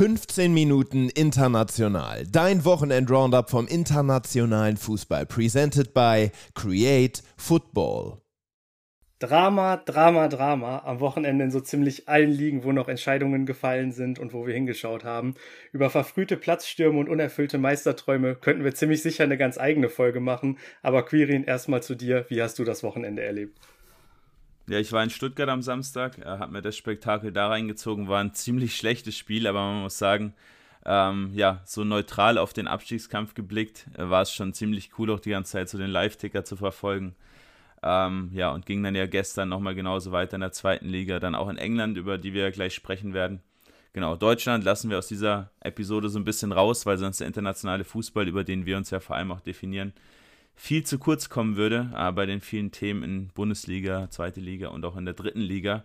15 Minuten international. Dein Wochenend-Roundup vom internationalen Fußball. Presented by Create Football. Drama, Drama, Drama am Wochenende in so ziemlich allen Ligen, wo noch Entscheidungen gefallen sind und wo wir hingeschaut haben. Über verfrühte Platzstürme und unerfüllte Meisterträume könnten wir ziemlich sicher eine ganz eigene Folge machen. Aber Quirin, erstmal zu dir. Wie hast du das Wochenende erlebt? Ja, ich war in Stuttgart am Samstag, äh, habe mir das Spektakel da reingezogen, war ein ziemlich schlechtes Spiel, aber man muss sagen, ähm, ja, so neutral auf den Abstiegskampf geblickt, äh, war es schon ziemlich cool, auch die ganze Zeit so den Live-Ticker zu verfolgen. Ähm, ja, und ging dann ja gestern nochmal genauso weiter in der zweiten Liga, dann auch in England, über die wir gleich sprechen werden. Genau, Deutschland lassen wir aus dieser Episode so ein bisschen raus, weil sonst der internationale Fußball, über den wir uns ja vor allem auch definieren, viel zu kurz kommen würde äh, bei den vielen Themen in Bundesliga, zweite Liga und auch in der dritten Liga.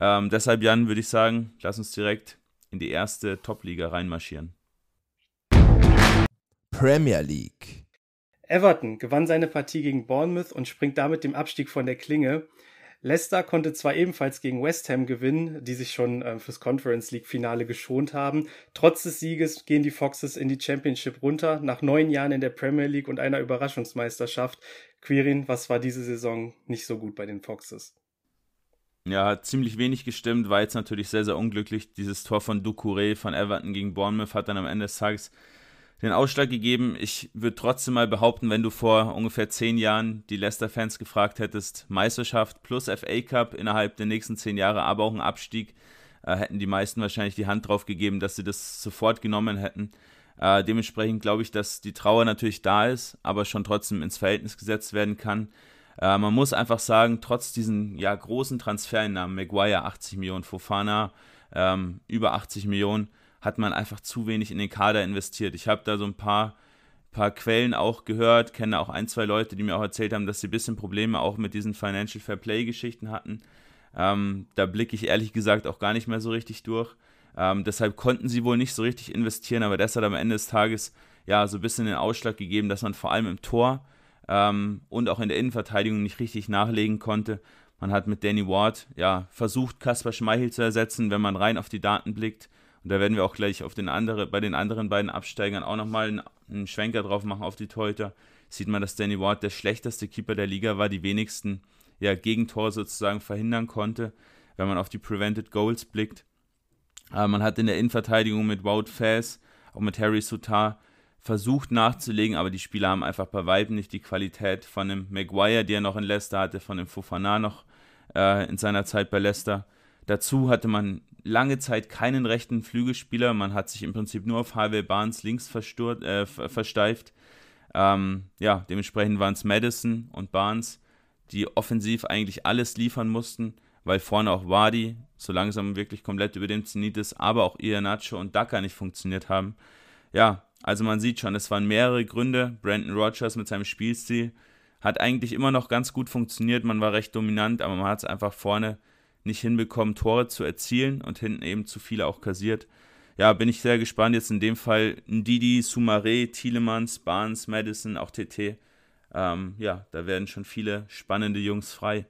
Ähm, deshalb, Jan, würde ich sagen, lass uns direkt in die erste Top-Liga reinmarschieren. Premier League. Everton gewann seine Partie gegen Bournemouth und springt damit dem Abstieg von der Klinge. Leicester konnte zwar ebenfalls gegen West Ham gewinnen, die sich schon äh, fürs Conference League Finale geschont haben. Trotz des Sieges gehen die Foxes in die Championship runter, nach neun Jahren in der Premier League und einer Überraschungsmeisterschaft. Quirin, was war diese Saison nicht so gut bei den Foxes? Ja, hat ziemlich wenig gestimmt, war jetzt natürlich sehr, sehr unglücklich. Dieses Tor von Ducouré von Everton gegen Bournemouth hat dann am Ende des Tages den Ausschlag gegeben. Ich würde trotzdem mal behaupten, wenn du vor ungefähr zehn Jahren die Leicester-Fans gefragt hättest, Meisterschaft plus FA Cup innerhalb der nächsten zehn Jahre, aber auch ein Abstieg, äh, hätten die meisten wahrscheinlich die Hand drauf gegeben, dass sie das sofort genommen hätten. Äh, dementsprechend glaube ich, dass die Trauer natürlich da ist, aber schon trotzdem ins Verhältnis gesetzt werden kann. Äh, man muss einfach sagen, trotz diesen ja, großen Transfereinnahmen, Maguire 80 Millionen, Fofana ähm, über 80 Millionen, hat man einfach zu wenig in den Kader investiert. Ich habe da so ein paar, paar Quellen auch gehört, kenne auch ein, zwei Leute, die mir auch erzählt haben, dass sie ein bisschen Probleme auch mit diesen Financial Fair Play Geschichten hatten. Ähm, da blicke ich ehrlich gesagt auch gar nicht mehr so richtig durch. Ähm, deshalb konnten sie wohl nicht so richtig investieren, aber das hat am Ende des Tages ja so ein bisschen den Ausschlag gegeben, dass man vor allem im Tor ähm, und auch in der Innenverteidigung nicht richtig nachlegen konnte. Man hat mit Danny Ward ja versucht, Kaspar Schmeichel zu ersetzen, wenn man rein auf die Daten blickt. Und da werden wir auch gleich auf den andere, bei den anderen beiden Absteigern auch nochmal einen, einen Schwenker drauf machen auf die Torhüter. Sieht man, dass Danny Ward der schlechteste Keeper der Liga war, die wenigsten ja, Gegentore sozusagen verhindern konnte, wenn man auf die Prevented Goals blickt. Aber man hat in der Innenverteidigung mit Wout Fass, auch mit Harry Sutar, versucht nachzulegen, aber die Spieler haben einfach bei Weitem nicht die Qualität von dem Maguire, die er noch in Leicester hatte, von dem Fofana noch äh, in seiner Zeit bei Leicester. Dazu hatte man lange Zeit keinen rechten Flügelspieler. Man hat sich im Prinzip nur auf Harvey Barnes links versturt, äh, versteift. Ähm, ja, dementsprechend waren es Madison und Barnes, die offensiv eigentlich alles liefern mussten, weil vorne auch Wadi so langsam wirklich komplett über dem Zenit ist, aber auch Ianacho und Daka nicht funktioniert haben. Ja, also man sieht schon, es waren mehrere Gründe. Brandon Rogers mit seinem Spielstil hat eigentlich immer noch ganz gut funktioniert. Man war recht dominant, aber man hat es einfach vorne nicht hinbekommen, Tore zu erzielen und hinten eben zu viele auch kassiert. Ja, bin ich sehr gespannt. Jetzt in dem Fall Didi, Sumaré, Thielemanns, Barnes, Madison, auch TT. Ähm, ja, da werden schon viele spannende Jungs frei.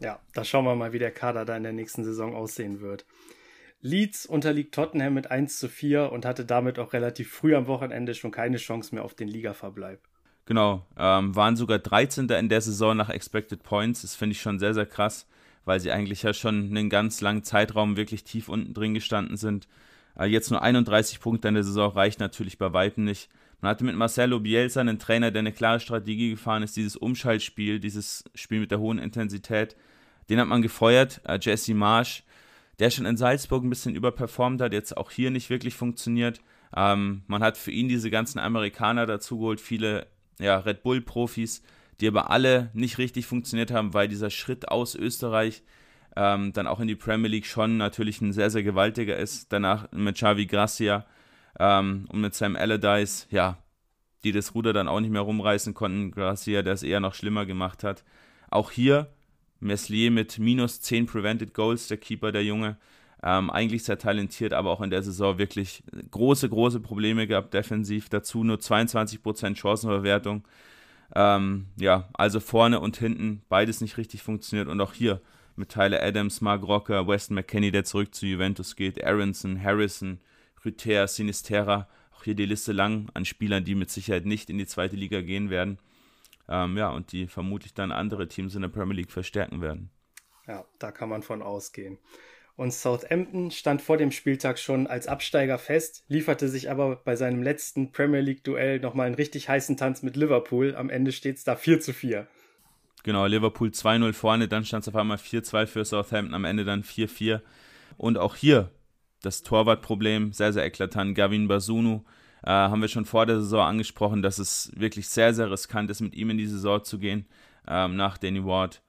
Ja, da schauen wir mal, wie der Kader da in der nächsten Saison aussehen wird. Leeds unterliegt Tottenham mit 1 zu 4 und hatte damit auch relativ früh am Wochenende schon keine Chance mehr auf den Ligaverbleib. Genau, ähm, waren sogar 13. in der Saison nach Expected Points. Das finde ich schon sehr, sehr krass weil sie eigentlich ja schon einen ganz langen Zeitraum wirklich tief unten drin gestanden sind. Äh, jetzt nur 31 Punkte in der Saison reicht natürlich bei Weitem nicht. Man hatte mit Marcelo Bielsa einen Trainer, der eine klare Strategie gefahren ist, dieses Umschaltspiel, dieses Spiel mit der hohen Intensität. Den hat man gefeuert, äh, Jesse Marsch, der schon in Salzburg ein bisschen überperformt hat, jetzt auch hier nicht wirklich funktioniert. Ähm, man hat für ihn diese ganzen Amerikaner dazugeholt, viele ja, Red Bull-Profis, die aber alle nicht richtig funktioniert haben, weil dieser Schritt aus Österreich ähm, dann auch in die Premier League schon natürlich ein sehr, sehr gewaltiger ist. Danach mit Xavi Gracia ähm, und mit Sam Allardyce, ja, die das Ruder dann auch nicht mehr rumreißen konnten. Gracia, der es eher noch schlimmer gemacht hat. Auch hier Meslier mit minus 10 Prevented Goals, der Keeper, der Junge. Ähm, eigentlich sehr talentiert, aber auch in der Saison wirklich große, große Probleme gehabt defensiv. Dazu nur 22% Chancenverwertung. Ähm, ja, also vorne und hinten beides nicht richtig funktioniert und auch hier mit Tyler Adams, Mark Rocker, Weston McKenney, der zurück zu Juventus geht, Aronson, Harrison, Rüther, Sinistera, auch hier die Liste lang an Spielern, die mit Sicherheit nicht in die zweite Liga gehen werden. Ähm, ja, und die vermutlich dann andere Teams in der Premier League verstärken werden. Ja, da kann man von ausgehen. Und Southampton stand vor dem Spieltag schon als Absteiger fest, lieferte sich aber bei seinem letzten Premier League-Duell nochmal einen richtig heißen Tanz mit Liverpool. Am Ende steht es da 4 zu 4. Genau, Liverpool 2-0 vorne, dann stand es auf einmal 4-2 für Southampton, am Ende dann 4-4. Und auch hier das Torwartproblem, sehr, sehr eklatant. Gavin Basunu äh, haben wir schon vor der Saison angesprochen, dass es wirklich sehr, sehr riskant ist, mit ihm in die Saison zu gehen, ähm, nach Danny Ward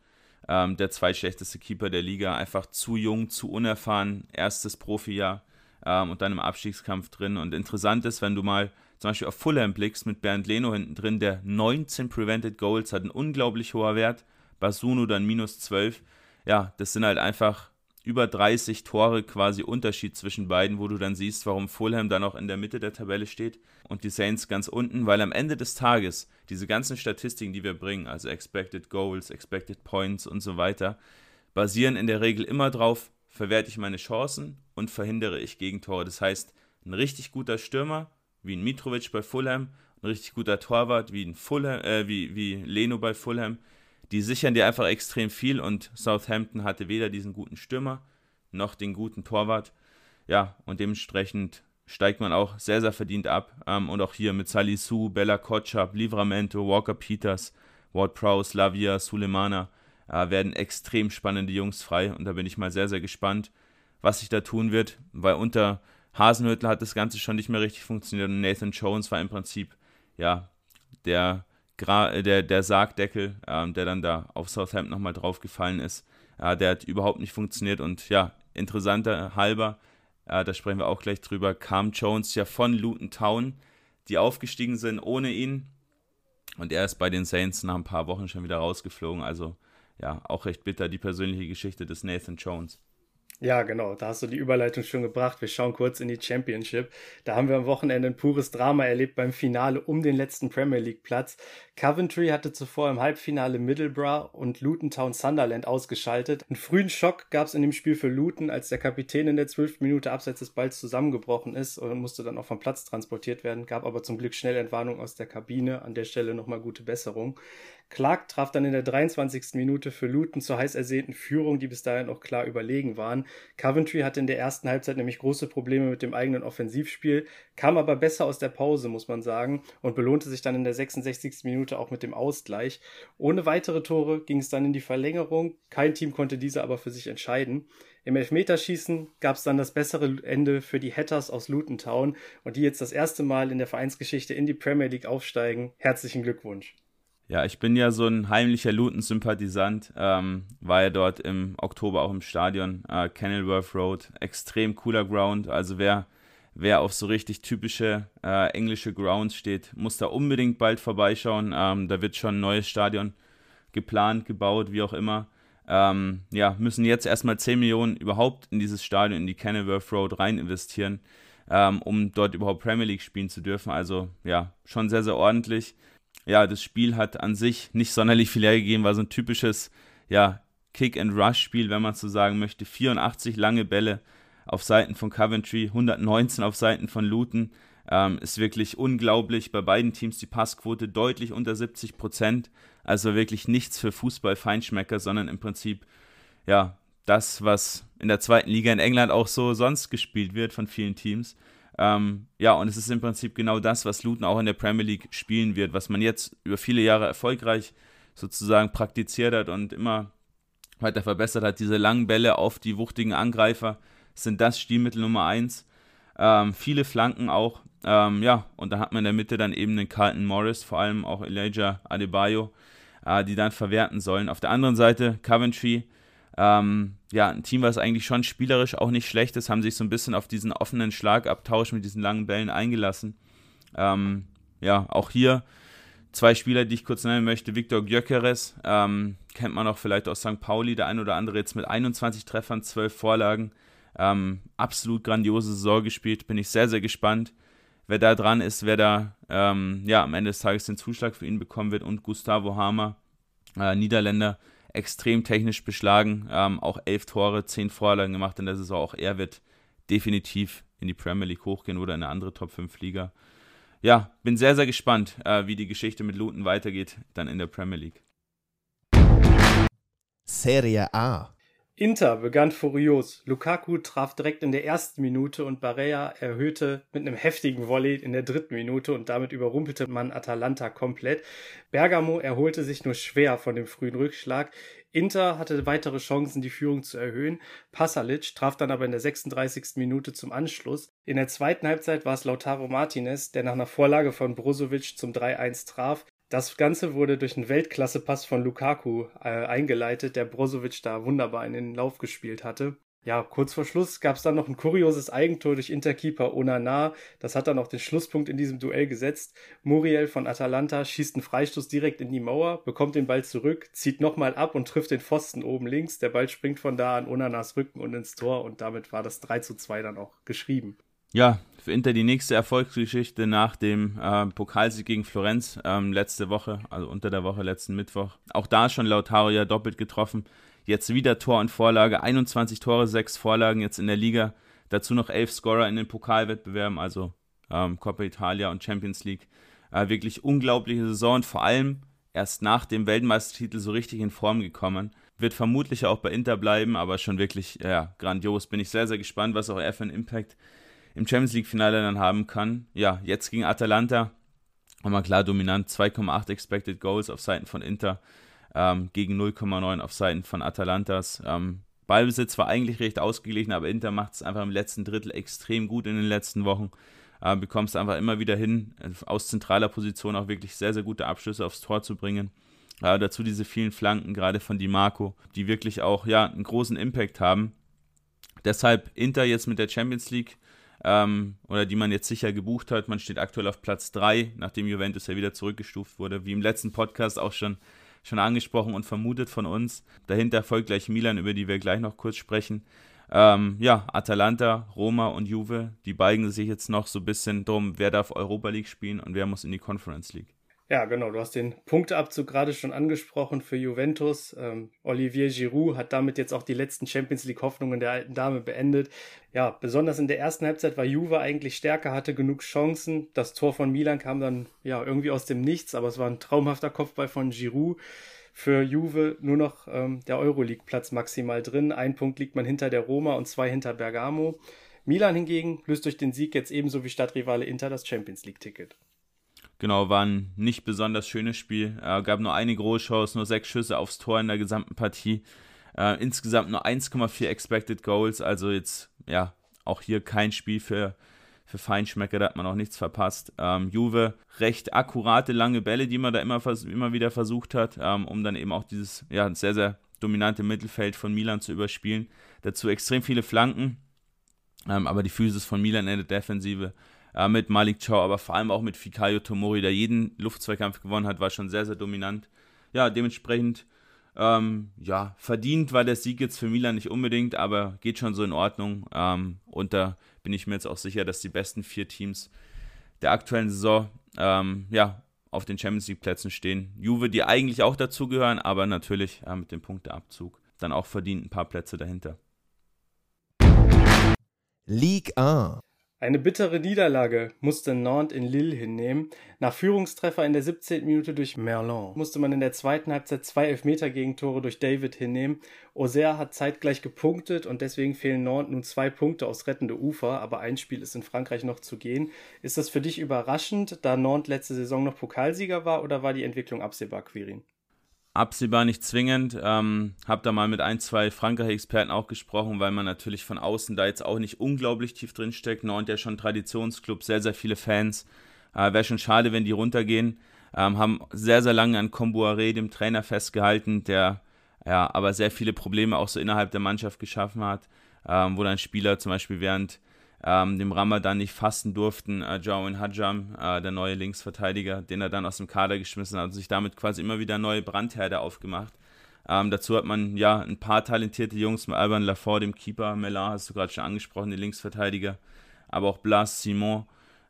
ähm, der zweitschlechteste Keeper der Liga, einfach zu jung, zu unerfahren, erstes Profijahr ähm, und dann im Abstiegskampf drin. Und interessant ist, wenn du mal zum Beispiel auf Fulham blickst mit Bernd Leno hinten drin, der 19 Prevented Goals hat, ein unglaublich hoher Wert, Basunu dann minus 12. Ja, das sind halt einfach über 30 Tore quasi Unterschied zwischen beiden, wo du dann siehst, warum Fulham dann auch in der Mitte der Tabelle steht und die Saints ganz unten, weil am Ende des Tages diese ganzen Statistiken, die wir bringen, also Expected Goals, Expected Points und so weiter, basieren in der Regel immer drauf, verwerte ich meine Chancen und verhindere ich Gegentore. Das heißt, ein richtig guter Stürmer, wie ein Mitrovic bei Fulham, ein richtig guter Torwart, wie ein Fulham, äh, wie, wie Leno bei Fulham, die sichern dir einfach extrem viel und Southampton hatte weder diesen guten Stürmer noch den guten Torwart. Ja, und dementsprechend steigt man auch sehr, sehr verdient ab. Ähm, und auch hier mit Salisu, Bella Kotschap, Livramento, Walker Peters, Ward Prowse, Lavia, Sulemana äh, werden extrem spannende Jungs frei. Und da bin ich mal sehr, sehr gespannt, was sich da tun wird, weil unter Hasenhüttl hat das Ganze schon nicht mehr richtig funktioniert und Nathan Jones war im Prinzip, ja, der der, der Sargdeckel, ähm, der dann da auf Southampton nochmal draufgefallen ist, äh, der hat überhaupt nicht funktioniert und ja, interessanter halber, äh, da sprechen wir auch gleich drüber, kam Jones ja von Luton Town, die aufgestiegen sind ohne ihn. Und er ist bei den Saints nach ein paar Wochen schon wieder rausgeflogen, also ja, auch recht bitter die persönliche Geschichte des Nathan Jones. Ja, genau, da hast du die Überleitung schon gebracht. Wir schauen kurz in die Championship. Da haben wir am Wochenende ein pures Drama erlebt beim Finale um den letzten Premier League Platz. Coventry hatte zuvor im Halbfinale Middlesbrough und Luton Town Sunderland ausgeschaltet. Einen frühen Schock gab es in dem Spiel für Luton, als der Kapitän in der zwölften Minute abseits des Balls zusammengebrochen ist und musste dann auch vom Platz transportiert werden, gab aber zum Glück schnell Entwarnung aus der Kabine. An der Stelle nochmal gute Besserung. Clark traf dann in der 23. Minute für Luton zur heiß ersehnten Führung, die bis dahin auch klar überlegen waren. Coventry hatte in der ersten Halbzeit nämlich große Probleme mit dem eigenen Offensivspiel, kam aber besser aus der Pause, muss man sagen, und belohnte sich dann in der 66. Minute auch mit dem Ausgleich. Ohne weitere Tore ging es dann in die Verlängerung. Kein Team konnte diese aber für sich entscheiden. Im Elfmeterschießen gab es dann das bessere Ende für die Hatters aus Luton Town und die jetzt das erste Mal in der Vereinsgeschichte in die Premier League aufsteigen. Herzlichen Glückwunsch. Ja, ich bin ja so ein heimlicher Luton-Sympathisant, ähm, war ja dort im Oktober auch im Stadion, äh, Kenilworth Road, extrem cooler Ground, also wer, wer auf so richtig typische äh, englische Grounds steht, muss da unbedingt bald vorbeischauen, ähm, da wird schon ein neues Stadion geplant, gebaut, wie auch immer. Ähm, ja, müssen jetzt erstmal 10 Millionen überhaupt in dieses Stadion, in die Kenilworth Road rein investieren, ähm, um dort überhaupt Premier League spielen zu dürfen, also ja, schon sehr, sehr ordentlich ja, das Spiel hat an sich nicht sonderlich viel hergegeben, war so ein typisches, ja, Kick-and-Rush-Spiel, wenn man so sagen möchte. 84 lange Bälle auf Seiten von Coventry, 119 auf Seiten von Luton. Ähm, ist wirklich unglaublich. Bei beiden Teams die Passquote deutlich unter 70 Prozent. Also wirklich nichts für Fußball-Feinschmecker, sondern im Prinzip, ja, das, was in der zweiten Liga in England auch so sonst gespielt wird von vielen Teams. Ähm, ja, und es ist im Prinzip genau das, was Luton auch in der Premier League spielen wird, was man jetzt über viele Jahre erfolgreich sozusagen praktiziert hat und immer weiter verbessert hat. Diese langen Bälle auf die wuchtigen Angreifer sind das Stilmittel Nummer eins. Ähm, viele Flanken auch. Ähm, ja, und da hat man in der Mitte dann eben den Carlton Morris, vor allem auch Elijah Adebayo, äh, die dann verwerten sollen. Auf der anderen Seite Coventry, ähm, ja, ein Team, was eigentlich schon spielerisch auch nicht schlecht ist, haben sich so ein bisschen auf diesen offenen Schlagabtausch mit diesen langen Bällen eingelassen. Ähm, ja, auch hier zwei Spieler, die ich kurz nennen möchte. Viktor Gyökeres, ähm, kennt man auch vielleicht aus St. Pauli, der ein oder andere jetzt mit 21 Treffern, 12 Vorlagen. Ähm, absolut grandiose Saison gespielt. Bin ich sehr, sehr gespannt, wer da dran ist, wer da ähm, ja, am Ende des Tages den Zuschlag für ihn bekommen wird. Und Gustavo Hamer, äh, Niederländer, extrem technisch beschlagen. Ähm, auch elf Tore, zehn Vorlagen gemacht in der Saison. Auch er wird definitiv in die Premier League hochgehen oder in eine andere Top 5 Liga. Ja, bin sehr, sehr gespannt, äh, wie die Geschichte mit Luton weitergeht, dann in der Premier League. Serie A. Inter begann furios. Lukaku traf direkt in der ersten Minute und Barea erhöhte mit einem heftigen Volley in der dritten Minute und damit überrumpelte man Atalanta komplett. Bergamo erholte sich nur schwer von dem frühen Rückschlag. Inter hatte weitere Chancen, die Führung zu erhöhen. Pasalic traf dann aber in der 36. Minute zum Anschluss. In der zweiten Halbzeit war es Lautaro Martinez, der nach einer Vorlage von Brozovic zum 3-1 traf. Das Ganze wurde durch einen Weltklasse-Pass von Lukaku äh, eingeleitet, der Brozovic da wunderbar in den Lauf gespielt hatte. Ja, kurz vor Schluss gab es dann noch ein kurioses Eigentor durch Interkeeper Onana. Das hat dann auch den Schlusspunkt in diesem Duell gesetzt. Muriel von Atalanta schießt einen Freistoß direkt in die Mauer, bekommt den Ball zurück, zieht nochmal ab und trifft den Pfosten oben links. Der Ball springt von da an Onanas Rücken und ins Tor und damit war das 3 zu 2 dann auch geschrieben. Ja, für Inter die nächste Erfolgsgeschichte nach dem äh, Pokalsieg gegen Florenz ähm, letzte Woche, also unter der Woche letzten Mittwoch. Auch da schon Lautaro ja doppelt getroffen. Jetzt wieder Tor und Vorlage, 21 Tore, 6 Vorlagen jetzt in der Liga. Dazu noch 11 Scorer in den Pokalwettbewerben, also ähm, Coppa Italia und Champions League. Äh, wirklich unglaubliche Saison und vor allem erst nach dem Weltmeistertitel so richtig in Form gekommen. Wird vermutlich auch bei Inter bleiben, aber schon wirklich ja, grandios. Bin ich sehr, sehr gespannt, was auch er für einen Impact im Champions League-Finale dann haben kann. Ja, jetzt gegen Atalanta, aber klar dominant, 2,8 Expected Goals auf Seiten von Inter ähm, gegen 0,9 auf Seiten von Atalantas. Ähm, Ballbesitz war eigentlich recht ausgeglichen, aber Inter macht es einfach im letzten Drittel extrem gut in den letzten Wochen. Äh, bekommst einfach immer wieder hin, aus zentraler Position auch wirklich sehr, sehr gute Abschlüsse aufs Tor zu bringen. Äh, dazu diese vielen Flanken, gerade von Di Marco, die wirklich auch ja, einen großen Impact haben. Deshalb Inter jetzt mit der Champions League ähm, oder die man jetzt sicher gebucht hat. Man steht aktuell auf Platz 3, nachdem Juventus ja wieder zurückgestuft wurde, wie im letzten Podcast auch schon, schon angesprochen und vermutet von uns. Dahinter folgt gleich Milan, über die wir gleich noch kurz sprechen. Ähm, ja, Atalanta, Roma und Juve, die beigen sich jetzt noch so ein bisschen drum, wer darf Europa League spielen und wer muss in die Conference League. Ja, genau. Du hast den Punkteabzug gerade schon angesprochen für Juventus. Ähm, Olivier Giroud hat damit jetzt auch die letzten Champions League Hoffnungen der alten Dame beendet. Ja, besonders in der ersten Halbzeit war Juve eigentlich stärker, hatte genug Chancen. Das Tor von Milan kam dann ja irgendwie aus dem Nichts, aber es war ein traumhafter Kopfball von Giroud. Für Juve nur noch ähm, der Euroleague-Platz maximal drin. Ein Punkt liegt man hinter der Roma und zwei hinter Bergamo. Milan hingegen löst durch den Sieg jetzt ebenso wie Stadtrivale Inter das Champions League-Ticket. Genau, war ein nicht besonders schönes Spiel. Äh, gab nur eine Großchance, nur sechs Schüsse aufs Tor in der gesamten Partie. Äh, insgesamt nur 1,4 Expected Goals. Also jetzt, ja, auch hier kein Spiel für, für Feinschmecker, da hat man auch nichts verpasst. Ähm, Juve, recht akkurate, lange Bälle, die man da immer, immer wieder versucht hat, ähm, um dann eben auch dieses ja, sehr, sehr dominante Mittelfeld von Milan zu überspielen. Dazu extrem viele Flanken, ähm, aber die Physis von Milan in der Defensive äh, mit Malik Chow, aber vor allem auch mit Fikayo Tomori, der jeden Luftzweikampf gewonnen hat, war schon sehr, sehr dominant. Ja, dementsprechend, ähm, ja, verdient war der Sieg jetzt für Milan nicht unbedingt, aber geht schon so in Ordnung. Ähm, und da bin ich mir jetzt auch sicher, dass die besten vier Teams der aktuellen Saison, ähm, ja, auf den Champions League Plätzen stehen. Juve, die eigentlich auch dazugehören, aber natürlich äh, mit dem Punkteabzug dann auch verdient ein paar Plätze dahinter. Ligue 1 eine bittere Niederlage musste Nantes in Lille hinnehmen. Nach Führungstreffer in der 17. Minute durch Merlin musste man in der zweiten Halbzeit zwei Elfmeter-Gegentore durch David hinnehmen. Auxerre hat zeitgleich gepunktet und deswegen fehlen Nantes nun zwei Punkte aus rettende Ufer, aber ein Spiel ist in Frankreich noch zu gehen. Ist das für dich überraschend, da Nantes letzte Saison noch Pokalsieger war oder war die Entwicklung absehbar, Quirin? Absehbar nicht zwingend. Ähm, habe da mal mit ein, zwei Frankreich-Experten auch gesprochen, weil man natürlich von außen da jetzt auch nicht unglaublich tief drin steckt. Nantes ja schon Traditionsclub, sehr, sehr viele Fans. Äh, Wäre schon schade, wenn die runtergehen. Ähm, haben sehr, sehr lange an Comboiré, dem Trainer, festgehalten, der ja aber sehr viele Probleme auch so innerhalb der Mannschaft geschaffen hat, ähm, wo dann Spieler zum Beispiel während ähm, dem Ramadan nicht fasten durften. Äh, Jawin Hajam, äh, der neue Linksverteidiger, den er dann aus dem Kader geschmissen hat und sich damit quasi immer wieder neue Brandherde aufgemacht. Ähm, dazu hat man ja ein paar talentierte Jungs, mit Alban Lafort, dem Keeper, Melar hast du gerade schon angesprochen, den Linksverteidiger, aber auch Blas Simon,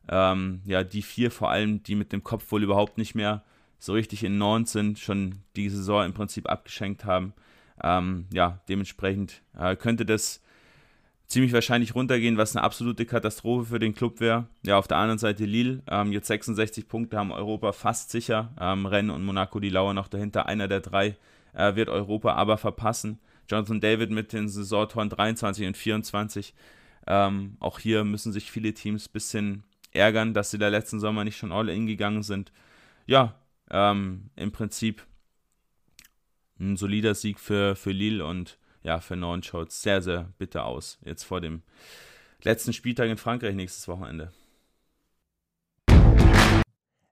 ähm, ja, die vier vor allem, die mit dem Kopf wohl überhaupt nicht mehr so richtig in Nantes sind, schon die Saison im Prinzip abgeschenkt haben. Ähm, ja, dementsprechend äh, könnte das ziemlich wahrscheinlich runtergehen, was eine absolute Katastrophe für den Club wäre. Ja, auf der anderen Seite Lille, ähm, jetzt 66 Punkte, haben Europa fast sicher. Ähm, Rennes und Monaco, die lauern noch dahinter. Einer der drei äh, wird Europa aber verpassen. Jonathan David mit den Saisontoren 23 und 24. Ähm, auch hier müssen sich viele Teams ein bisschen ärgern, dass sie da letzten Sommer nicht schon all in gegangen sind. Ja, ähm, im Prinzip ein solider Sieg für, für Lille und ja, für Norden schaut es sehr, sehr bitter aus. Jetzt vor dem letzten Spieltag in Frankreich nächstes Wochenende.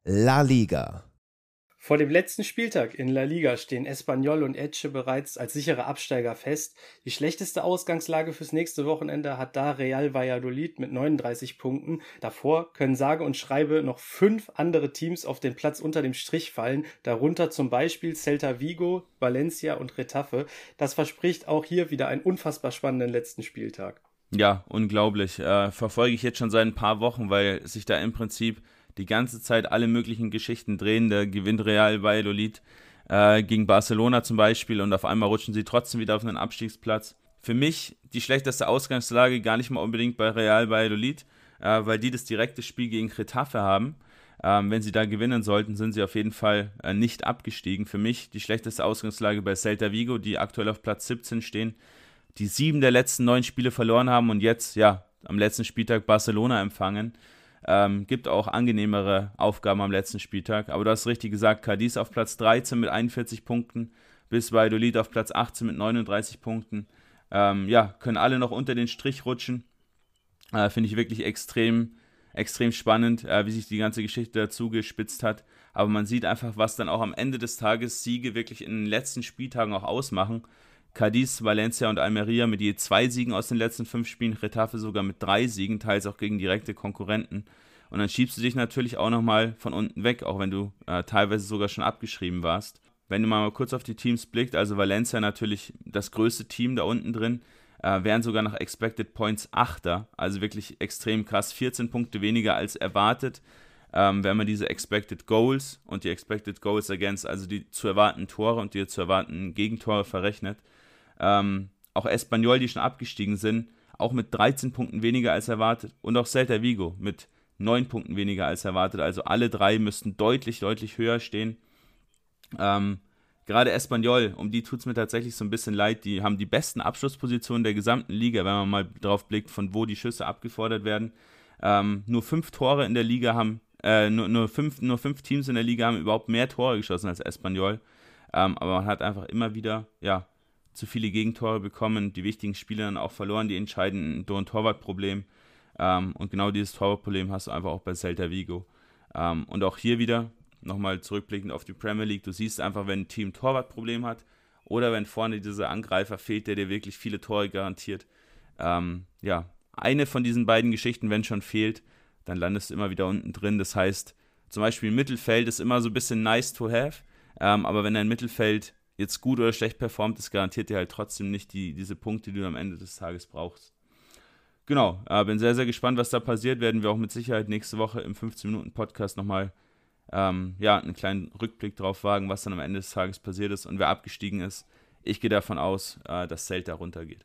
La Liga. Vor dem letzten Spieltag in La Liga stehen Espanyol und Etche bereits als sichere Absteiger fest. Die schlechteste Ausgangslage fürs nächste Wochenende hat da Real Valladolid mit 39 Punkten. Davor können sage und schreibe noch fünf andere Teams auf den Platz unter dem Strich fallen, darunter zum Beispiel Celta Vigo, Valencia und Retafe. Das verspricht auch hier wieder einen unfassbar spannenden letzten Spieltag. Ja, unglaublich. Äh, verfolge ich jetzt schon seit ein paar Wochen, weil sich da im Prinzip die ganze Zeit alle möglichen Geschichten drehen. Der gewinnt Real Valladolid äh, gegen Barcelona zum Beispiel und auf einmal rutschen sie trotzdem wieder auf einen Abstiegsplatz. Für mich die schlechteste Ausgangslage gar nicht mal unbedingt bei Real Valladolid, äh, weil die das direkte Spiel gegen Retafe haben. Ähm, wenn sie da gewinnen sollten, sind sie auf jeden Fall äh, nicht abgestiegen. Für mich die schlechteste Ausgangslage bei Celta Vigo, die aktuell auf Platz 17 stehen, die sieben der letzten neun Spiele verloren haben und jetzt, ja, am letzten Spieltag Barcelona empfangen. Ähm, gibt auch angenehmere Aufgaben am letzten Spieltag. Aber du hast richtig gesagt, Cadiz auf Platz 13 mit 41 Punkten, bis Valladolid auf Platz 18 mit 39 Punkten. Ähm, ja, können alle noch unter den Strich rutschen. Äh, Finde ich wirklich extrem, extrem spannend, äh, wie sich die ganze Geschichte dazu gespitzt hat. Aber man sieht einfach, was dann auch am Ende des Tages Siege wirklich in den letzten Spieltagen auch ausmachen. Cadiz, Valencia und Almeria mit je zwei Siegen aus den letzten fünf Spielen, Retafe sogar mit drei Siegen, teils auch gegen direkte Konkurrenten. Und dann schiebst du dich natürlich auch nochmal von unten weg, auch wenn du äh, teilweise sogar schon abgeschrieben warst. Wenn du mal kurz auf die Teams blickt, also Valencia natürlich das größte Team da unten drin, äh, wären sogar nach Expected Points Achter, also wirklich extrem krass, 14 Punkte weniger als erwartet. Ähm, wenn man diese Expected Goals und die Expected Goals Against, also die zu erwartenden Tore und die zu erwartenden Gegentore verrechnet, ähm, auch Espanyol, die schon abgestiegen sind, auch mit 13 Punkten weniger als erwartet. Und auch Celta Vigo mit 9 Punkten weniger als erwartet. Also alle drei müssten deutlich, deutlich höher stehen. Ähm, gerade Espanyol, um die tut es mir tatsächlich so ein bisschen leid. Die haben die besten Abschlusspositionen der gesamten Liga, wenn man mal drauf blickt, von wo die Schüsse abgefordert werden. Ähm, nur fünf Tore in der Liga haben, äh, nur, nur, fünf, nur fünf Teams in der Liga haben überhaupt mehr Tore geschossen als Espanyol. Ähm, aber man hat einfach immer wieder, ja, zu viele Gegentore bekommen, die wichtigen Spiele dann auch verloren, die entscheidenden Tor- und Torwartproblem. Ähm, und genau dieses Torwartproblem hast du einfach auch bei Celta Vigo. Ähm, und auch hier wieder, nochmal zurückblickend auf die Premier League, du siehst einfach, wenn ein Team Torwartproblem hat oder wenn vorne dieser Angreifer fehlt, der dir wirklich viele Tore garantiert. Ähm, ja, eine von diesen beiden Geschichten, wenn schon fehlt, dann landest du immer wieder unten drin. Das heißt, zum Beispiel Mittelfeld ist immer so ein bisschen nice to have, ähm, aber wenn dein Mittelfeld jetzt gut oder schlecht performt, das garantiert dir halt trotzdem nicht die, diese Punkte, die du am Ende des Tages brauchst. Genau, äh, bin sehr, sehr gespannt, was da passiert. Werden wir auch mit Sicherheit nächste Woche im 15-Minuten-Podcast nochmal ähm, ja, einen kleinen Rückblick drauf wagen, was dann am Ende des Tages passiert ist und wer abgestiegen ist. Ich gehe davon aus, äh, dass Celta runtergeht.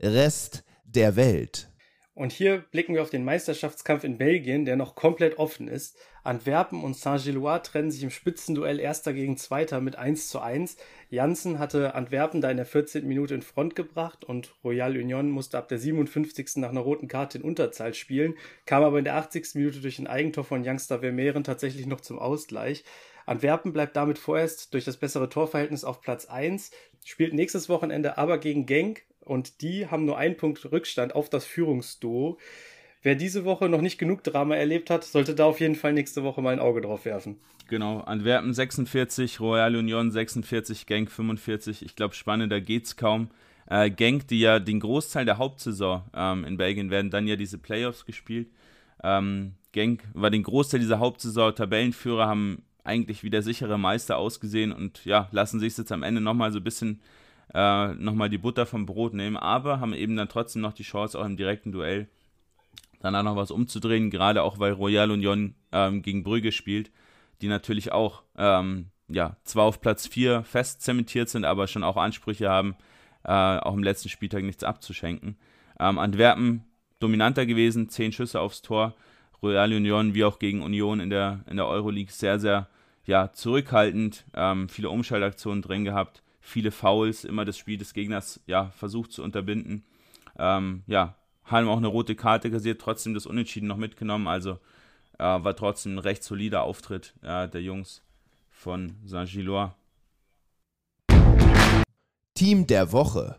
Rest der Welt. Und hier blicken wir auf den Meisterschaftskampf in Belgien, der noch komplett offen ist. Antwerpen und Saint-Gilloise trennen sich im Spitzenduell Erster gegen Zweiter mit 1 zu 1. Janssen hatte Antwerpen da in der 14. Minute in Front gebracht und Royal Union musste ab der 57. nach einer roten Karte in Unterzahl spielen, kam aber in der 80. Minute durch ein Eigentor von Youngster Vermeeren tatsächlich noch zum Ausgleich. Antwerpen bleibt damit vorerst durch das bessere Torverhältnis auf Platz 1, spielt nächstes Wochenende aber gegen Genk und die haben nur einen Punkt Rückstand auf das Führungsduo. Wer diese Woche noch nicht genug Drama erlebt hat, sollte da auf jeden Fall nächste Woche mal ein Auge drauf werfen. Genau, Antwerpen 46, Royal Union 46, Genk 45. Ich glaube, spannender geht's kaum. Äh, Genk, die ja den Großteil der Hauptsaison ähm, in Belgien werden dann ja diese Playoffs gespielt. Ähm, Genk war den Großteil dieser Hauptsaison Tabellenführer, haben eigentlich wie der sichere Meister ausgesehen und ja, lassen sich jetzt am Ende nochmal so ein bisschen äh, nochmal die Butter vom Brot nehmen, aber haben eben dann trotzdem noch die Chance, auch im direkten Duell danach noch was umzudrehen, gerade auch weil Royal Union ähm, gegen Brügge spielt, die natürlich auch ähm, ja, zwar auf Platz 4 fest zementiert sind, aber schon auch Ansprüche haben, äh, auch im letzten Spieltag nichts abzuschenken. Ähm, Antwerpen dominanter gewesen, zehn Schüsse aufs Tor. Royal Union wie auch gegen Union in der, in der Euroleague sehr, sehr ja, zurückhaltend, ähm, viele Umschaltaktionen drin gehabt, viele Fouls, immer das Spiel des Gegners ja, versucht zu unterbinden. Ähm, ja, haben auch eine rote Karte kassiert, trotzdem das Unentschieden noch mitgenommen, also äh, war trotzdem ein recht solider Auftritt äh, der Jungs von Saint-Gillois. Team der Woche.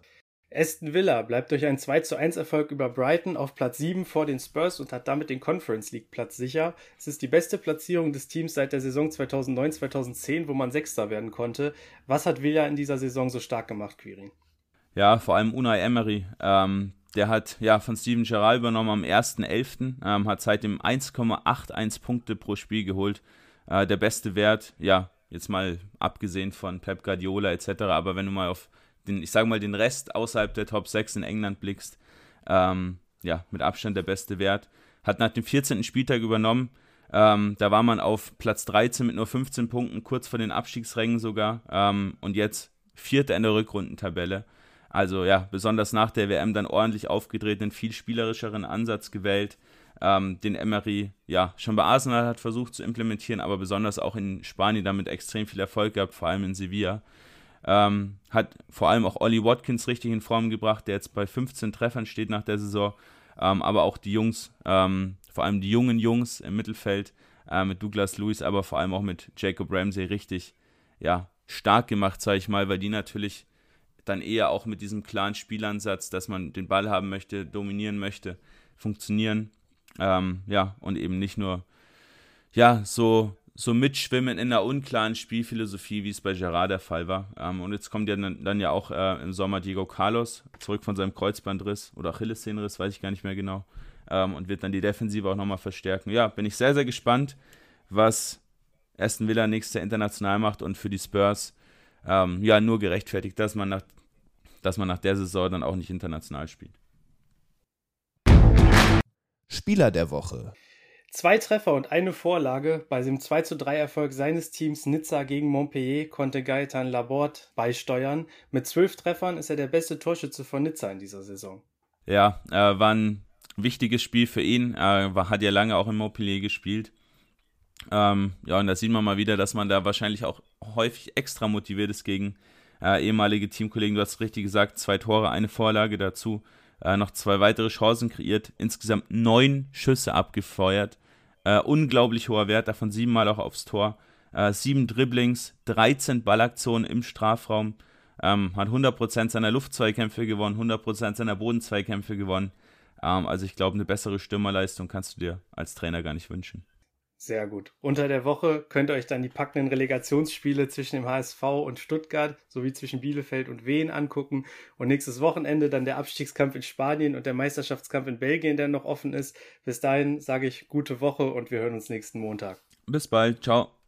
Aston Villa bleibt durch einen 2 zu 1 Erfolg über Brighton auf Platz 7 vor den Spurs und hat damit den Conference League Platz sicher. Es ist die beste Platzierung des Teams seit der Saison 2009-2010, wo man Sechster werden konnte. Was hat Villa in dieser Saison so stark gemacht, Quirin? Ja, vor allem Unai Emery. Ähm, der hat ja von Steven Gerrard übernommen am 1.11., ähm, hat seitdem 1,81 Punkte pro Spiel geholt. Äh, der beste Wert, ja, jetzt mal abgesehen von Pep Guardiola etc., aber wenn du mal auf den, ich sage mal, den Rest außerhalb der Top 6 in England blickst, ähm, ja, mit Abstand der beste Wert. Hat nach dem 14. Spieltag übernommen. Ähm, da war man auf Platz 13 mit nur 15 Punkten, kurz vor den Abstiegsrängen sogar. Ähm, und jetzt Vierter in der Rückrundentabelle. Also ja, besonders nach der WM dann ordentlich aufgedreht, einen viel spielerischeren Ansatz gewählt, ähm, den Emery ja schon bei Arsenal hat versucht zu implementieren, aber besonders auch in Spanien damit extrem viel Erfolg gehabt, vor allem in Sevilla. Ähm, hat vor allem auch Ollie Watkins richtig in Form gebracht, der jetzt bei 15 Treffern steht nach der Saison. Ähm, aber auch die Jungs, ähm, vor allem die jungen Jungs im Mittelfeld äh, mit Douglas Lewis, aber vor allem auch mit Jacob Ramsey richtig ja, stark gemacht, sage ich mal, weil die natürlich dann eher auch mit diesem klaren Spielansatz, dass man den Ball haben möchte, dominieren möchte, funktionieren. Ähm, ja, und eben nicht nur ja, so so mitschwimmen in einer unklaren Spielphilosophie, wie es bei Gerard der Fall war. Ähm, und jetzt kommt ja dann, dann ja auch äh, im Sommer Diego Carlos zurück von seinem Kreuzbandriss oder Achillessehnenriss, weiß ich gar nicht mehr genau. Ähm, und wird dann die Defensive auch nochmal verstärken. Ja, bin ich sehr, sehr gespannt, was Aston Villa nächstes international macht und für die Spurs ähm, ja nur gerechtfertigt, dass man, nach, dass man nach der Saison dann auch nicht international spielt. Spieler der Woche. Zwei Treffer und eine Vorlage bei dem 2 zu 3 Erfolg seines Teams Nizza gegen Montpellier konnte Gaetan Laborde beisteuern. Mit zwölf Treffern ist er der beste Torschütze von Nizza in dieser Saison. Ja, äh, war ein wichtiges Spiel für ihn. Er war, hat ja lange auch in Montpellier gespielt. Ähm, ja, und da sieht man mal wieder, dass man da wahrscheinlich auch häufig extra motiviert ist gegen äh, ehemalige Teamkollegen. Du hast richtig gesagt, zwei Tore, eine Vorlage dazu äh, noch zwei weitere Chancen kreiert, insgesamt neun Schüsse abgefeuert. Äh, unglaublich hoher Wert, davon siebenmal auch aufs Tor. Äh, sieben Dribblings, 13 Ballaktionen im Strafraum. Ähm, hat 100% seiner Luftzweikämpfe gewonnen, 100% seiner Bodenzweikämpfe gewonnen. Ähm, also ich glaube, eine bessere Stürmerleistung kannst du dir als Trainer gar nicht wünschen. Sehr gut. Unter der Woche könnt ihr euch dann die packenden Relegationsspiele zwischen dem HSV und Stuttgart sowie zwischen Bielefeld und Wien angucken. Und nächstes Wochenende dann der Abstiegskampf in Spanien und der Meisterschaftskampf in Belgien, der noch offen ist. Bis dahin sage ich gute Woche und wir hören uns nächsten Montag. Bis bald. Ciao.